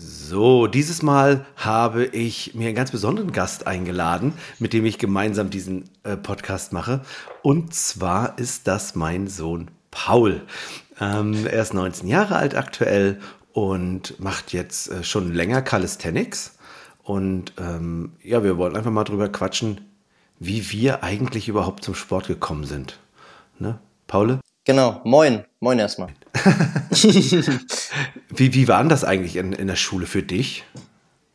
So, dieses Mal habe ich mir einen ganz besonderen Gast eingeladen, mit dem ich gemeinsam diesen äh, Podcast mache. Und zwar ist das mein Sohn Paul. Ähm, er ist 19 Jahre alt aktuell und macht jetzt äh, schon länger Calisthenics. Und ähm, ja, wir wollen einfach mal drüber quatschen, wie wir eigentlich überhaupt zum Sport gekommen sind. Ne, Paul? Genau, moin, moin erstmal. wie, wie war denn das eigentlich in, in der Schule für dich?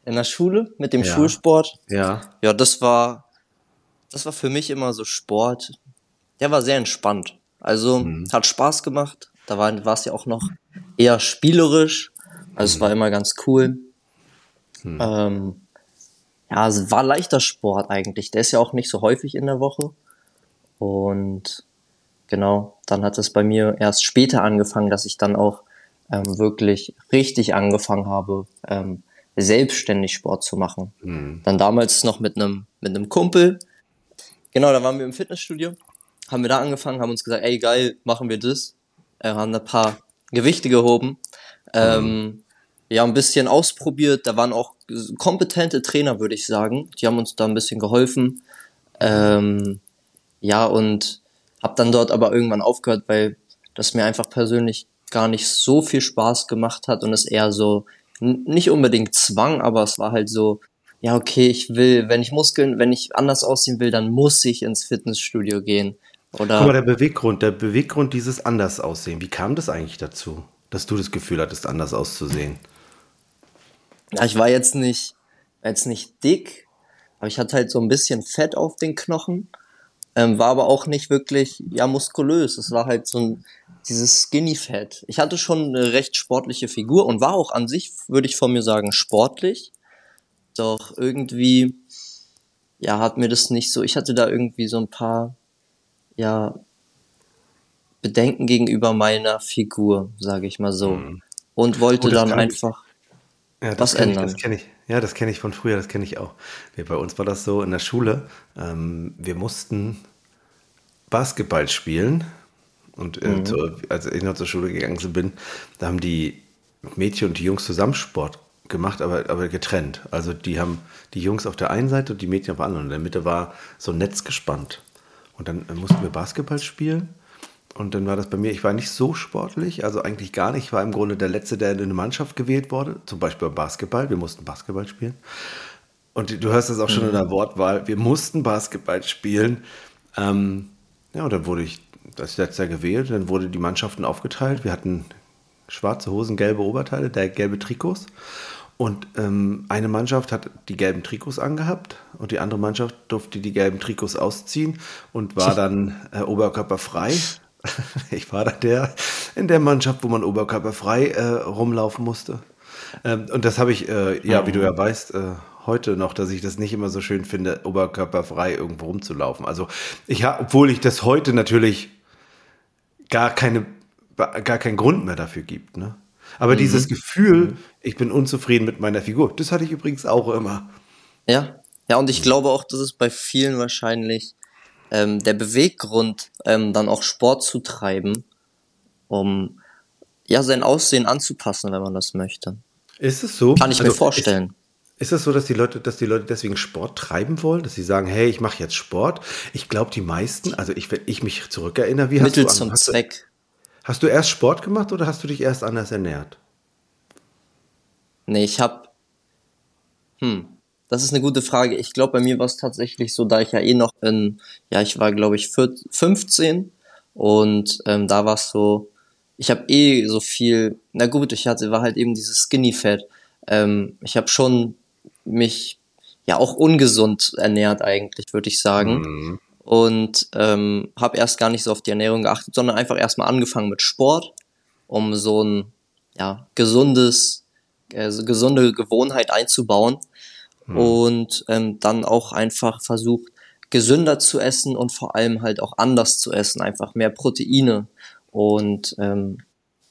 In der Schule mit dem Ja. Schulsport? Ja. Ja, das war, das war für mich immer so Sport. Der war sehr entspannt. Also Mhm. hat Spaß gemacht. Da war, war es ja auch noch eher spielerisch. Also es war immer ganz cool. Ähm, ja, es war leichter Sport eigentlich. Der ist ja auch nicht so häufig in der Woche. Und genau, dann hat es bei mir erst später angefangen, dass ich dann auch ähm, wirklich richtig angefangen habe, ähm, selbstständig Sport zu machen. Dann damals noch mit einem mit einem Kumpel. Genau, da waren wir im Fitnessstudio, haben wir da angefangen, haben uns gesagt, ey geil, machen wir das. Äh, haben ein paar Gewichte gehoben. Ähm, ja, ein bisschen ausprobiert. Da waren auch kompetente Trainer, würde ich sagen. Die haben uns da ein bisschen geholfen. Ähm, ja, und habe dann dort aber irgendwann aufgehört, weil das mir einfach persönlich gar nicht so viel Spaß gemacht hat und es eher so nicht unbedingt zwang, aber es war halt so, ja, okay, ich will, wenn ich Muskeln, wenn ich anders aussehen will, dann muss ich ins Fitnessstudio gehen. Oder Guck mal, der Beweggrund, der Beweggrund dieses anders aussehen. Wie kam das eigentlich dazu, dass du das Gefühl hattest, anders auszusehen? Ja, ich war jetzt nicht, war jetzt nicht dick, aber ich hatte halt so ein bisschen Fett auf den Knochen, ähm, war aber auch nicht wirklich, ja, muskulös. Es war halt so ein, dieses Skinny-Fett. Ich hatte schon eine recht sportliche Figur und war auch an sich, würde ich von mir sagen, sportlich. Doch irgendwie, ja, hat mir das nicht so, ich hatte da irgendwie so ein paar, ja, Bedenken gegenüber meiner Figur, sage ich mal so. Und wollte Oh, dann kann ich- einfach, Ja, das Was kenn ich, ändern? das kenne ich. Ja, das kenne ich von früher, das kenne ich auch. Wir, bei uns war das so in der Schule. Ähm, wir mussten Basketball spielen. Und äh, Mhm. zu, als ich noch zur Schule gegangen bin, da haben die Mädchen und die Jungs zusammen Sport gemacht, aber, aber getrennt. Also die haben die Jungs auf der einen Seite und die Mädchen auf der anderen. Und in der Mitte war so ein Netz gespannt. Und dann äh, mussten wir Basketball spielen. Und dann war das bei mir, ich war nicht so sportlich, also eigentlich gar nicht. Ich war im Grunde der Letzte, der in eine Mannschaft gewählt wurde, zum Beispiel beim Basketball. Wir mussten Basketball spielen. Und du hörst das auch schon in der Wortwahl. Wir mussten Basketball spielen. Ähm, ja, und dann wurde ich als letzter gewählt. Dann wurde die Mannschaften aufgeteilt. Wir hatten schwarze Hosen, gelbe Oberteile, der gelbe Trikots. Und ähm, eine Mannschaft hat die gelben Trikots angehabt und die andere Mannschaft durfte die gelben Trikots ausziehen und war dann äh, oberkörperfrei. Ich war da der in der Mannschaft, wo man oberkörperfrei äh, rumlaufen musste. Ähm, und das habe ich, äh, ja, wie du ja weißt, äh, heute noch, dass ich das nicht immer so schön finde, oberkörperfrei irgendwo rumzulaufen. Also ich habe, obwohl ich das heute natürlich gar keine, gar keinen Grund mehr dafür gibt, ne? Aber dieses Gefühl, ich bin unzufrieden mit meiner Figur, das hatte ich übrigens auch immer. Ja, ja, und ich glaube auch, das ist bei vielen wahrscheinlich ähm, der Beweggrund, ähm, dann auch Sport zu treiben, um ja sein Aussehen anzupassen, wenn man das möchte. Ist es so? Kann ich mir Also, vorstellen. Ist, es so, dass die Leute, dass die Leute deswegen Sport treiben wollen, dass sie sagen, hey, ich mache jetzt Sport? Ich glaube, die meisten, also ich, wenn ich mich zurückerinnere, wie hast Mittel du zum hast, du- Zweck. Hast du erst Sport gemacht oder hast du dich erst anders ernährt? Nee, ich hab. Hm, das ist eine gute Frage. Ich glaube, bei mir war es tatsächlich so, da ich ja eh noch in, ja, ich war, glaube ich, 14, 15 und ähm, da war es so, ich habe eh so viel, na gut, ich hatte, war halt eben dieses Skinny Fat. Ähm, ich habe schon mich ja auch ungesund ernährt eigentlich, würde ich sagen. Und ähm, habe erst gar nicht so auf die Ernährung geachtet, sondern einfach erstmal angefangen mit Sport, um so ein ja, gesundes, äh, gesunde Gewohnheit einzubauen. Und ähm, dann auch einfach versucht, gesünder zu essen und vor allem halt auch anders zu essen, einfach mehr Proteine. Und ähm,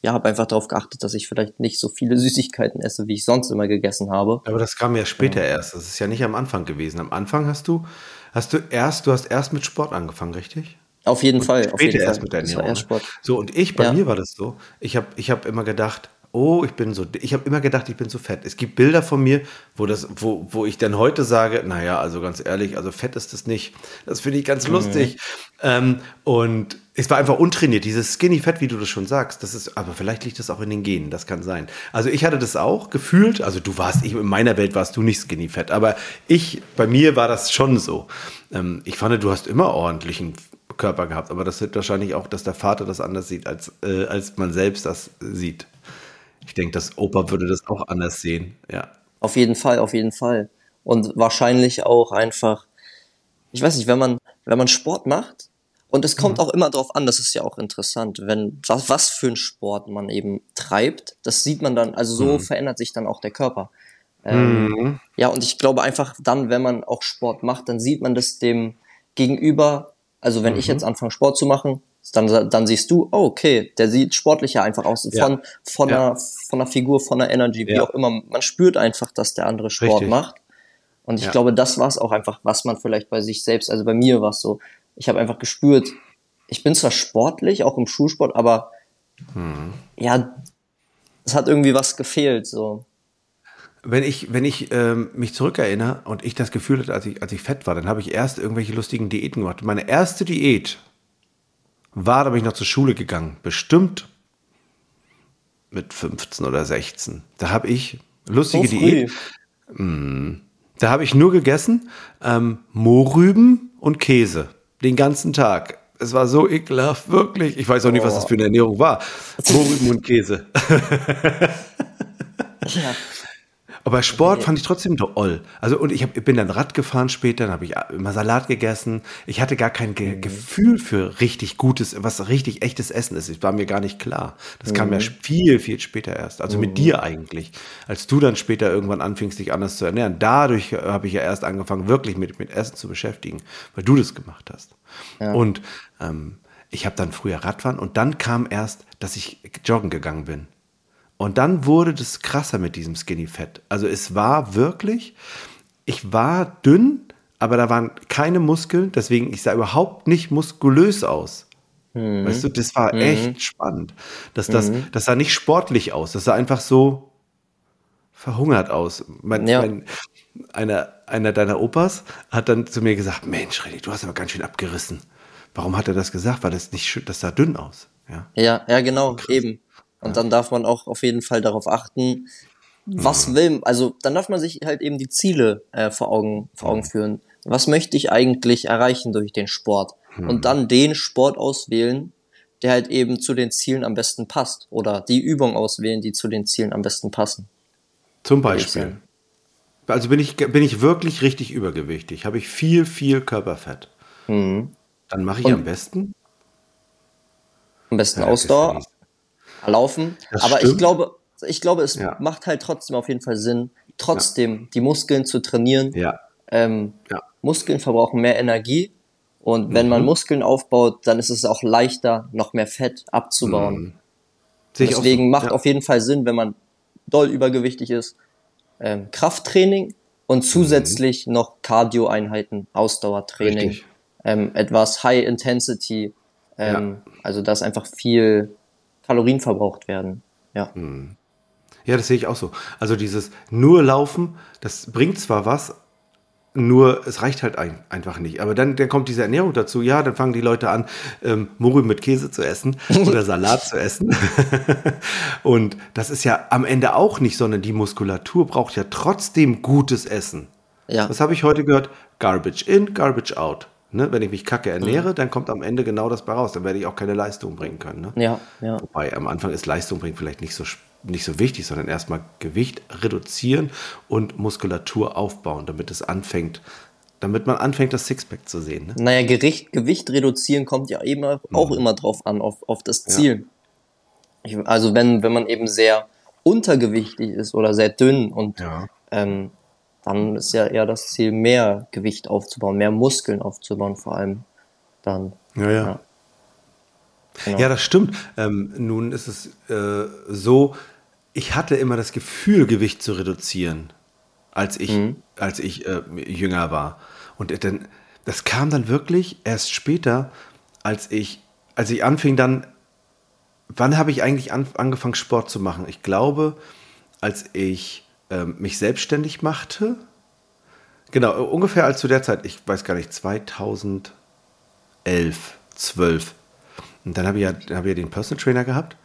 ja, habe einfach darauf geachtet, dass ich vielleicht nicht so viele Süßigkeiten esse, wie ich sonst immer gegessen habe. Aber das kam ja später erst. Das ist ja nicht am Anfang gewesen. Am Anfang hast du, hast du erst, du hast erst mit Sport angefangen, richtig? Auf jeden Fall. auf Später jeden erst Fall. mit der Ernährung. erst Sport. Ne? So, und ich, bei Ja. mir war das so, ich habe ich hab immer gedacht, oh, ich bin so, ich habe immer gedacht, ich bin so fett. Es gibt Bilder von mir, wo das, wo, wo ich dann heute sage, naja, also ganz ehrlich, also fett ist es nicht. Das finde ich ganz mhm. lustig. Ähm, und es war einfach untrainiert, dieses Skinny Fett, wie du das schon sagst. Das ist, aber vielleicht liegt das auch in den Genen, das kann sein. Also ich hatte das auch gefühlt, also du warst, ich, in meiner Welt warst du nicht Skinny Fett, aber ich, bei mir war das schon so. Ähm, ich fand, du hast immer ordentlichen Körper gehabt, aber das wird wahrscheinlich auch, dass der Vater das anders sieht, als, äh, als man selbst das sieht. Ich denke, das Opa würde das auch anders sehen, ja. Auf jeden Fall, auf jeden Fall. Und wahrscheinlich auch einfach, ich weiß nicht, wenn man, wenn man Sport macht, und es kommt mhm. auch immer darauf an, das ist ja auch interessant, wenn was, was für ein Sport man eben treibt, das sieht man dann, also so mhm. verändert sich dann auch der Körper. Ähm, mhm. Ja, und ich glaube einfach dann, wenn man auch Sport macht, dann sieht man das dem Gegenüber, also wenn ich mhm. jetzt anfange Sport zu machen, dann, dann siehst du, oh, okay, der sieht sportlicher einfach aus, von, ja. von, ja. einer, von einer Figur, von einer Energy, wie ja. auch immer. Man spürt einfach, dass der andere Sport Richtig. macht. Und ich glaube, das war es auch einfach, was man vielleicht bei sich selbst, also bei mir war es so, ich habe einfach gespürt, ich bin zwar sportlich, auch im Schulsport, aber hm. ja, es hat irgendwie was gefehlt, so. Wenn ich, wenn ich ähm, mich zurückerinnere und ich das Gefühl hatte, als ich, als ich fett war, dann habe ich erst irgendwelche lustigen Diäten gemacht. Meine erste Diät war, da bin ich noch zur Schule gegangen. Bestimmt mit 15 oder 16. Da habe ich lustige so Diät. Mh, hm. da habe ich nur gegessen ähm, Mohrrüben und Käse den ganzen Tag. Es war so ekelhaft, wirklich. Ich weiß auch nicht, was das für eine Ernährung war. Mohrrüben und Käse. ja. Aber Sport fand ich trotzdem toll. Also und ich hab, bin dann Rad gefahren später, dann habe ich immer Salat gegessen. Ich hatte gar kein Ge mhm. Gefühl für richtig gutes, was richtig echtes Essen ist. Das war mir gar nicht klar. Das mhm. kam ja mhm. viel, viel später erst. Also mhm. mit dir eigentlich. Als du dann später irgendwann anfingst, dich anders zu ernähren. Dadurch habe ich ja erst angefangen, wirklich mit, mit Essen zu beschäftigen, weil du das gemacht hast. Ja. Und ähm, ich habe dann früher Radfahren und dann kam erst, dass ich joggen gegangen bin. Und dann wurde das krasser mit diesem Skinny Fett. Also es war wirklich, ich war dünn, aber da waren keine Muskeln, deswegen ich sah überhaupt nicht muskulös aus. Mhm. Weißt du, das war mhm. echt spannend. Dass das, mhm. das sah nicht sportlich aus, das sah einfach so verhungert aus. Mein, ja. mein, einer, einer deiner Opas hat dann zu mir gesagt, Mensch, René, du hast aber ganz schön abgerissen. Warum hat er das gesagt? Weil das nicht, das sah dünn aus. Ja, ja, ja genau, eben. Und dann darf man auch auf jeden Fall darauf achten, was will, also dann darf man sich halt eben die Ziele äh, vor, Augen, vor Augen führen. Was möchte ich eigentlich erreichen durch den Sport? Und hm. dann den Sport auswählen, der halt eben zu den Zielen am besten passt. Oder die Übung auswählen, die zu den Zielen am besten passen. Zum Beispiel. Also bin ich, bin ich wirklich richtig übergewichtig, habe ich viel, viel Körperfett. Mhm. Dann mache ich Und am besten. Am besten ja, Ausdauer, laufen. Das Aber stimmt. ich glaube, ich glaube, es ja. macht halt trotzdem auf jeden Fall Sinn, trotzdem ja. die Muskeln zu trainieren. Ja. Ähm, ja. Muskeln verbrauchen mehr Energie. Und wenn mhm. man Muskeln aufbaut, dann ist es auch leichter, noch mehr Fett abzubauen. Mhm. Deswegen so. macht auf jeden Fall Sinn, wenn man doll übergewichtig ist, ähm, Krafttraining und mhm. zusätzlich mhm. noch Cardio-Einheiten, Ausdauertraining, ähm, etwas High Intensity. Ähm, also da ist einfach viel Kalorien verbraucht werden. Ja. Hm. Ja, das sehe ich auch so. Also dieses nur Laufen, das bringt zwar was, nur es reicht halt ein, einfach nicht. Aber dann, dann kommt diese Ernährung dazu. Ja, dann fangen die Leute an, ähm, Murri mit Käse zu essen oder Salat zu essen. Und das ist ja am Ende auch nicht, sondern die Muskulatur braucht ja trotzdem gutes Essen. Ja. Was habe ich heute gehört? Garbage in, garbage out. Ne, wenn ich mich kacke ernähre, mhm. dann kommt am Ende genau das bei raus. Dann werde ich auch keine Leistung bringen können. Ne? Ja, ja. Wobei am Anfang ist Leistung bringen vielleicht nicht so, nicht so wichtig, sondern erstmal Gewicht reduzieren und Muskulatur aufbauen, damit es anfängt, damit man anfängt, das Sixpack zu sehen. Ne? Naja, Gericht, Gewicht reduzieren kommt ja eben auch mhm. immer drauf an, auf, auf das Ziel. Ja. Ich, also wenn, wenn man eben sehr untergewichtig ist oder sehr dünn und ja. ähm, dann ist ja eher das Ziel, mehr Gewicht aufzubauen, mehr Muskeln aufzubauen, vor allem dann. Ja, ja. Ja, genau. ja das stimmt. Ähm, nun ist es äh, so, ich hatte immer das Gefühl, Gewicht zu reduzieren, als ich, mhm. als ich äh, jünger war. Und dann, das kam dann wirklich erst später, als ich, als ich anfing dann wann habe ich eigentlich an, angefangen, Sport zu machen? Ich glaube, als ich ähm, mich selbstständig machte, genau, ungefähr als zu der Zeit, ich weiß gar nicht, 2011, 12. Und dann habe ich, ja, hab ich ja den Personal Trainer gehabt.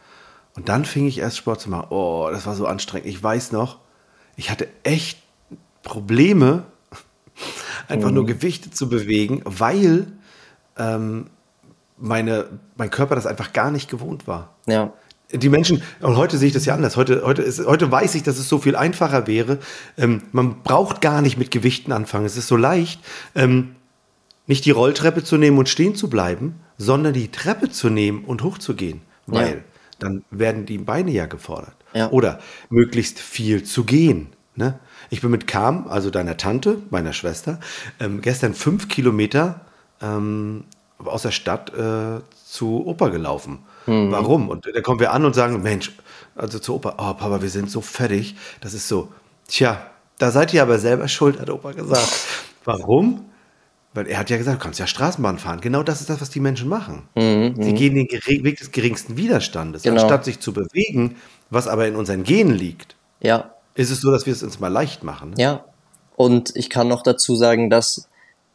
Und dann fing ich erst Sport zu machen. Oh, das war so anstrengend. Ich weiß noch, ich hatte echt Probleme, einfach mhm. nur Gewichte zu bewegen, weil ähm, meine, mein Körper das einfach gar nicht gewohnt war. Ja. Die Menschen, und heute sehe ich das ja anders. Heute, heute, ist, heute weiß ich, dass es so viel einfacher wäre. Ähm, man braucht gar nicht mit Gewichten anfangen. Es ist so leicht, ähm, nicht die Rolltreppe zu nehmen und stehen zu bleiben, sondern die Treppe zu nehmen und hochzugehen. Weil ja. dann werden die Beine ja gefordert. Ja. Oder möglichst viel zu gehen. Ne? Ich bin mit Kam, also deiner Tante, meiner Schwester, ähm, gestern fünf Kilometer ähm, aus der Stadt äh, zu Opa gelaufen. Mhm. Warum? Und da kommen wir an und sagen, Mensch, also zu Opa, oh Papa, wir sind so fertig. Das ist so, tja, da seid ihr aber selber schuld, hat Opa gesagt. Warum? Weil er hat ja gesagt, du kannst ja Straßenbahn fahren. Genau das ist das, was die Menschen machen. Mhm. Sie gehen den Weg des geringsten Widerstandes, genau. anstatt sich zu bewegen, was aber in unseren Genen liegt. Ja. Ist es so, dass wir es uns mal leicht machen? Ne? Ja. Und ich kann noch dazu sagen, dass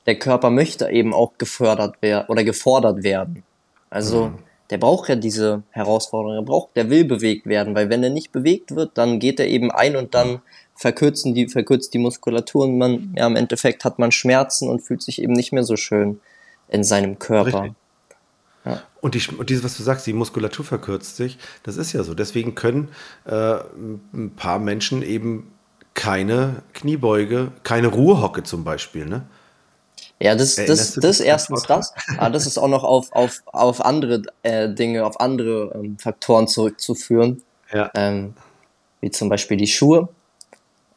der Körper möchte eben auch gefördert werden oder gefordert werden. Also mhm. Der braucht ja diese Herausforderung, er braucht, der will bewegt werden, weil wenn er nicht bewegt wird, dann geht er eben ein und dann verkürzen die, verkürzt die Muskulatur und man, ja, im Endeffekt hat man Schmerzen und fühlt sich eben nicht mehr so schön in seinem Körper. Ja. Und, die, und dieses, was du sagst, die Muskulatur verkürzt sich, das ist ja so. Deswegen können äh, ein paar Menschen eben keine Kniebeuge, keine Ruhehocke zum Beispiel, ne? Ja, das, das, das erstens das, aber das ist auch noch auf, auf, auf andere äh, Dinge, auf andere ähm, Faktoren zurückzuführen. Ja. Ähm, wie zum Beispiel die Schuhe.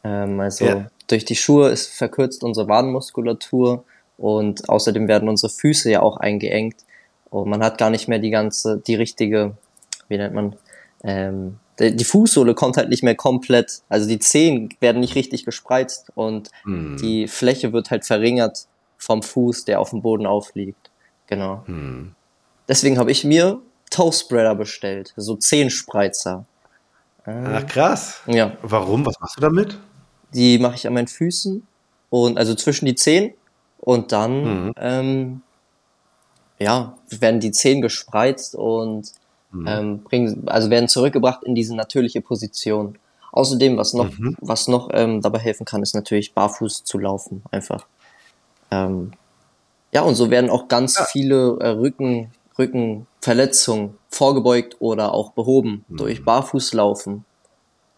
Ähm, also ja. durch die Schuhe ist verkürzt unsere Wadenmuskulatur und außerdem werden unsere Füße ja auch eingeengt. Und man hat gar nicht mehr die ganze, die richtige, wie nennt man, ähm, die Fußsohle kommt halt nicht mehr komplett, also die Zehen werden nicht richtig gespreizt und mm. die Fläche wird halt verringert vom Fuß, der auf dem Boden aufliegt. Genau. Hm. Deswegen habe ich mir Toespreader bestellt, so Zehenspreizer. Ach krass. Ja. Warum? Was machst du damit? Die mache ich an meinen Füßen und also zwischen die Zehen und dann mhm. ähm, ja werden die Zehen gespreizt und mhm. ähm, bringen also werden zurückgebracht in diese natürliche Position. Außerdem was noch mhm. was noch ähm, dabei helfen kann ist natürlich barfuß zu laufen einfach. Ähm, ja, und so werden auch ganz ja. viele äh, Rücken, Rückenverletzungen vorgebeugt oder auch behoben mhm. durch Barfußlaufen.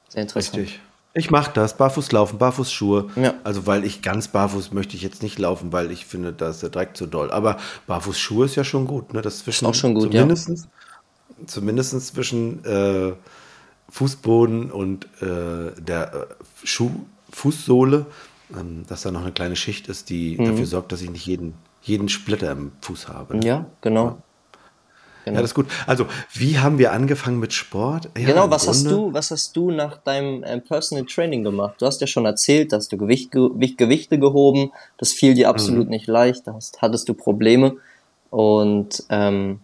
Sehr interessant. Richtig. Ich mache das, Barfußlaufen, Barfußschuhe. Ja. Also weil ich ganz barfuß möchte ich jetzt nicht laufen, weil ich finde, da ist der Dreck zu doll. Aber Barfußschuhe ist ja schon gut, ne? Das zwischen, ist auch schon gut, zumindest, ja. Zumindest zwischen äh, Fußboden und äh, der äh, Schuh, Fußsohle ähm, dass da noch eine kleine Schicht ist, die mhm. dafür sorgt, dass ich nicht jeden, jeden Splitter im Fuß habe. Ne? Ja, genau. Ja. Genau. Ja, das ist gut. Also, wie haben wir angefangen mit Sport? Ja, genau, was hast du, was hast du nach deinem äh, Personal Training gemacht? Du hast ja schon erzählt, dass du Gewicht, Gewicht, Gewichte gehoben, das fiel dir absolut mhm. nicht leicht, da hast, hattest du Probleme. Und ähm,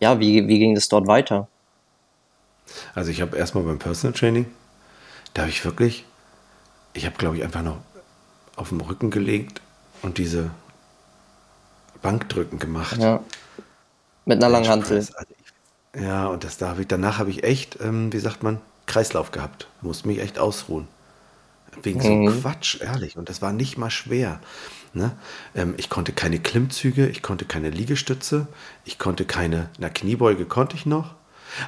ja, wie, wie ging das dort weiter? Also ich habe erstmal beim Personal Training, da habe ich wirklich ich habe, glaube ich, einfach noch auf dem Rücken gelegt und diese Bankdrücken gemacht. Ja. Mit einer Langhantel. Also ja, und das da habe ich, danach habe ich echt, ähm, wie sagt man, Kreislauf gehabt. Musste mich echt ausruhen. Wegen mhm. so Quatsch, ehrlich. Und das war nicht mal schwer. Ne? Ähm, ich konnte keine Klimmzüge, ich konnte keine Liegestütze, ich konnte keine, na Kniebeuge konnte ich noch.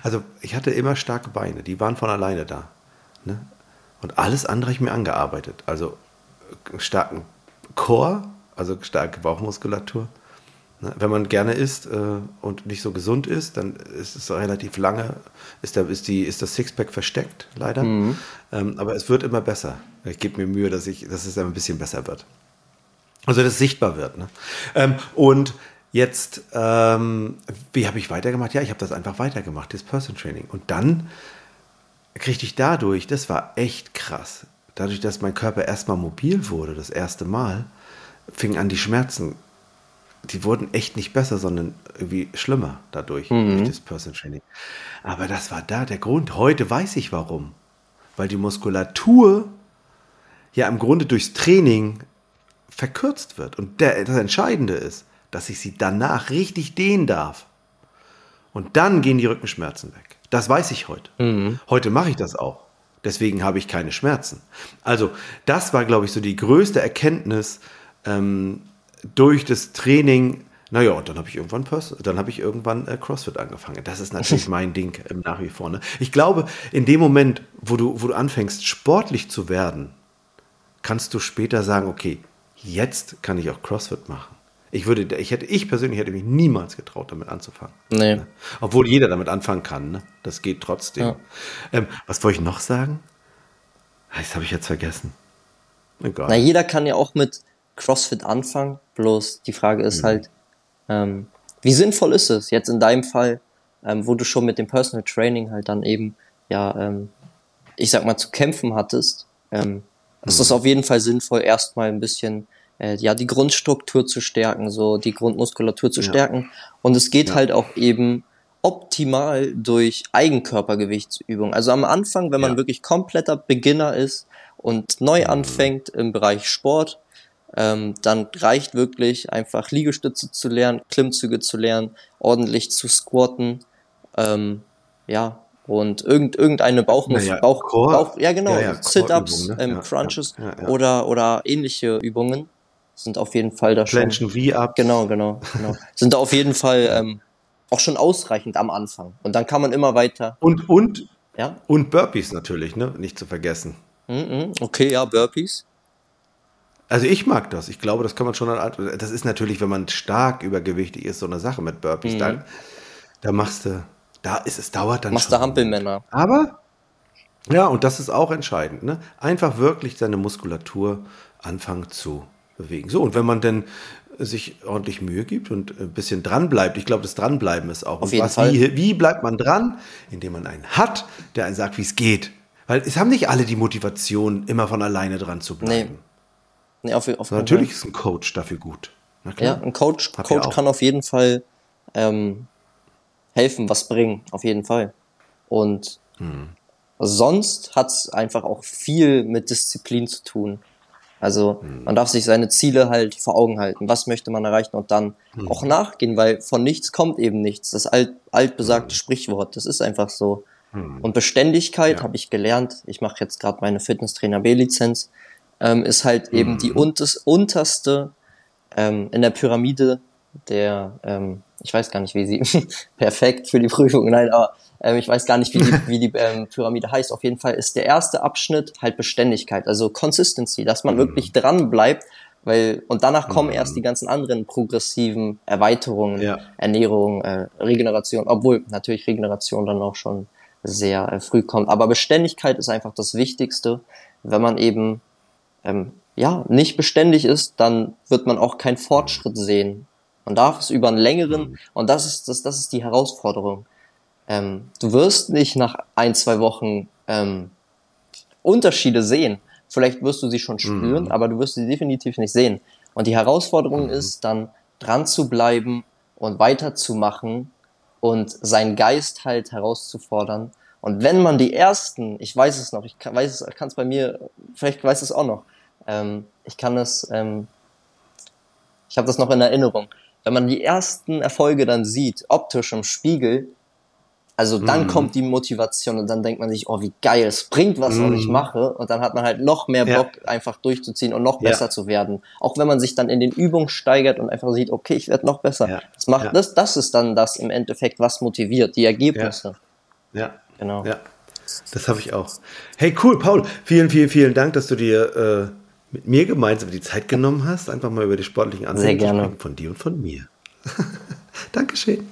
Also ich hatte immer starke Beine, die waren von alleine da. Ne? Und alles andere habe ich mir angearbeitet. Also äh, starken Chor, also starke Bauchmuskulatur. Ne, wenn man gerne isst äh, und nicht so gesund ist, dann ist es relativ lange, ist, der, ist, die, ist das Sixpack versteckt, leider. Mhm. Ähm, aber es wird immer besser. Ich gebe mir Mühe, dass, ich, dass es ein bisschen besser wird. Also, dass es sichtbar wird. Ne? Ähm, und jetzt, ähm, wie habe ich weitergemacht? Ja, ich habe das einfach weitergemacht, das Person Training. Und dann kriegte ich dadurch, das war echt krass, dadurch, dass mein Körper erstmal mobil wurde, das erste Mal, fingen an die Schmerzen die wurden echt nicht besser, sondern irgendwie schlimmer dadurch, mhm. durch das Personal Training. Aber das war da der Grund. Heute weiß ich warum. Weil die Muskulatur ja im Grunde durchs Training verkürzt wird. Und der, das Entscheidende ist, dass ich sie danach richtig dehnen darf. Und dann gehen die Rückenschmerzen weg. Das weiß ich heute. Mhm. Heute mache ich das auch. Deswegen habe ich keine Schmerzen. Also das war, glaube ich, so die größte Erkenntnis ähm, durch das Training. Naja, und dann habe ich irgendwann Pers dann habe ich irgendwann äh, CrossFit angefangen. Das ist natürlich mein Ding ähm, nach wie vor. Ne? Ich glaube, in dem Moment, wo du, wo du anfängst, sportlich zu werden, kannst du später sagen, okay, jetzt kann ich auch CrossFit machen. Ich würde, ich hätte, ich persönlich hätte mich niemals getraut, damit anzufangen. Nee. Ne? Obwohl jeder damit anfangen kann, ne? Das geht trotzdem. Ja. Ähm, was wollte ich noch sagen? Ah, das habe ich jetzt vergessen. Egal. Na, jeder kann ja auch mit CrossFit anfangen. Bloß die Frage ist mhm. halt, ähm, wie sinnvoll ist es jetzt in deinem Fall, ähm, wo du schon mit dem Personal Training halt dann eben, ja, ähm, ich sag mal, zu kämpfen hattest, ähm, ist das mhm. auf jeden Fall sinnvoll, erstmal ein bisschen äh, ja die Grundstruktur zu stärken, so die Grundmuskulatur zu ja. stärken. Und es geht ja. halt auch eben optimal durch Eigenkörpergewichtsübungen. Also am Anfang, wenn man ja. wirklich kompletter Beginner ist und neu mhm. anfängt im Bereich Sport, ähm, dann reicht wirklich einfach Liegestütze zu lernen, Klimmzüge zu lernen, ordentlich zu squatten, ähm, ja, und irgend, irgendeine Bauchmuskel, ja, Bauch, Bauch, ja genau, ja, Sit-ups, ne? ähm, Crunches oder oder ähnliche Übungen sind auf jeden Fall da schon. Planchen wie ab. Genau, genau, genau. sind da auf jeden Fall ähm, auch schon ausreichend am Anfang. Und dann kann man immer weiter. Und, und, ja? Und Burpees natürlich, ne? Nicht zu vergessen. Mm okay, ja, Burpees. Also ich mag das. Ich glaube, das kann man schon. Das ist natürlich, wenn man stark übergewichtig ist, so eine Sache mit Burpees. Mhm. Dann, da machst du, da ist es dauert dann. Machst schon. du Hampelmänner. Aber ja, und das ist auch entscheidend. Ne? Einfach wirklich seine Muskulatur anfangen zu bewegen. So, und wenn man denn sich ordentlich Mühe gibt und ein bisschen dran bleibt, ich glaube, das Dranbleiben ist auch. Auf jeden was, Fall. Wie, wie bleibt man dran? Indem man einen hat, der einen sagt, wie es geht. Weil es haben nicht alle die Motivation, immer von alleine dran zu bleiben. Nee. nee auf, auf Natürlich ist ein Coach dafür gut. Ja, ein Coach, Coach kann auf jeden Fall ähm, helfen, was bringen, auf jeden Fall. Und hm. sonst hat es einfach auch viel mit Disziplin zu tun. Also mhm. man darf sich seine Ziele halt vor Augen halten. Was möchte man erreichen und dann mhm. auch nachgehen, weil von nichts kommt eben nichts. Das alt, altbesagte mhm. Sprichwort, das ist einfach so. Mhm. Und Beständigkeit ja. habe ich gelernt. Ich mache jetzt gerade meine Fitnesstrainer B-Lizenz. Ähm, ist halt eben die mhm. unters, unterste ähm, in der Pyramide der, ähm, ich weiß gar nicht, wie sie perfekt für die Prüfung, nein, aber ähm, ich weiß gar nicht, wie die, wie die ähm, Pyramide heißt. Auf jeden Fall ist der erste Abschnitt halt Beständigkeit, also Consistency, dass man mhm. wirklich dran bleibt, weil und danach kommen mhm. erst die ganzen anderen progressiven Erweiterungen, ja. Ernährung, äh, Regeneration, obwohl natürlich Regeneration dann auch schon sehr äh, früh kommt. Aber Beständigkeit ist einfach das Wichtigste, wenn man eben ähm, ja nicht beständig ist, dann wird man auch keinen Fortschritt sehen. Man darf es über einen längeren, mhm. und das ist, das, das ist die Herausforderung. Ähm, du wirst nicht nach ein, zwei Wochen ähm, Unterschiede sehen. Vielleicht wirst du sie schon spüren, mhm. aber du wirst sie definitiv nicht sehen. Und die Herausforderung mhm. ist dann dran zu bleiben und weiterzumachen und seinen Geist halt herauszufordern. Und wenn man die ersten, ich weiß es noch, ich kann, weiß es, kann es bei mir, vielleicht weiß es auch noch, ähm, ich kann es, ähm, ich habe das noch in Erinnerung. Wenn man die ersten Erfolge dann sieht, optisch im Spiegel, also dann mm. kommt die Motivation und dann denkt man sich, oh, wie geil, es bringt was, mm. was ich mhm. mache. Und dann hat man halt noch mehr Bock, ja. einfach durchzuziehen und noch besser ja. zu werden. Auch wenn man sich dann in den Übungen steigert und einfach sieht, okay, ich werde noch besser. Ja. Das macht das, das ist dann das im Endeffekt, was motiviert, die Ergebnisse. Ja. Genau. Ja. Das habe ich auch. Hey, cool, Paul. Vielen, vielen, vielen Dank, dass du dir äh, mit mir gemeinsam die Zeit genommen hast, einfach mal über die sportlichen Ansichten von dir und von mir. Dankeschön.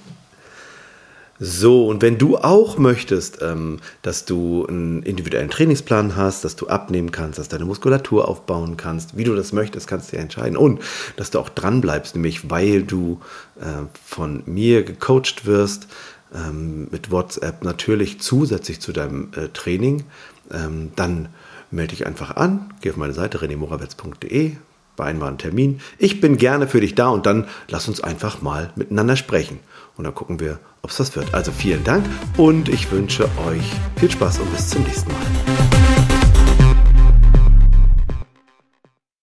So, und wenn du auch möchtest, ähm, dass du einen individuellen Trainingsplan hast, dass du abnehmen kannst, dass deine Muskulatur aufbauen kannst, wie du das möchtest, kannst du dir entscheiden. Und dass du auch dran bleibst, nämlich weil du äh, von mir gecoacht wirst, ähm, mit WhatsApp natürlich zusätzlich zu deinem äh, Training, ähm, dann melde dich einfach an, geh auf meine Seite renemorawetz.de, vereinbaren Termin. Ich bin gerne für dich da und dann lass uns einfach mal miteinander sprechen. Und dann gucken wir, ob es das wird. Also vielen Dank und ich wünsche euch viel Spaß und bis zum nächsten Mal.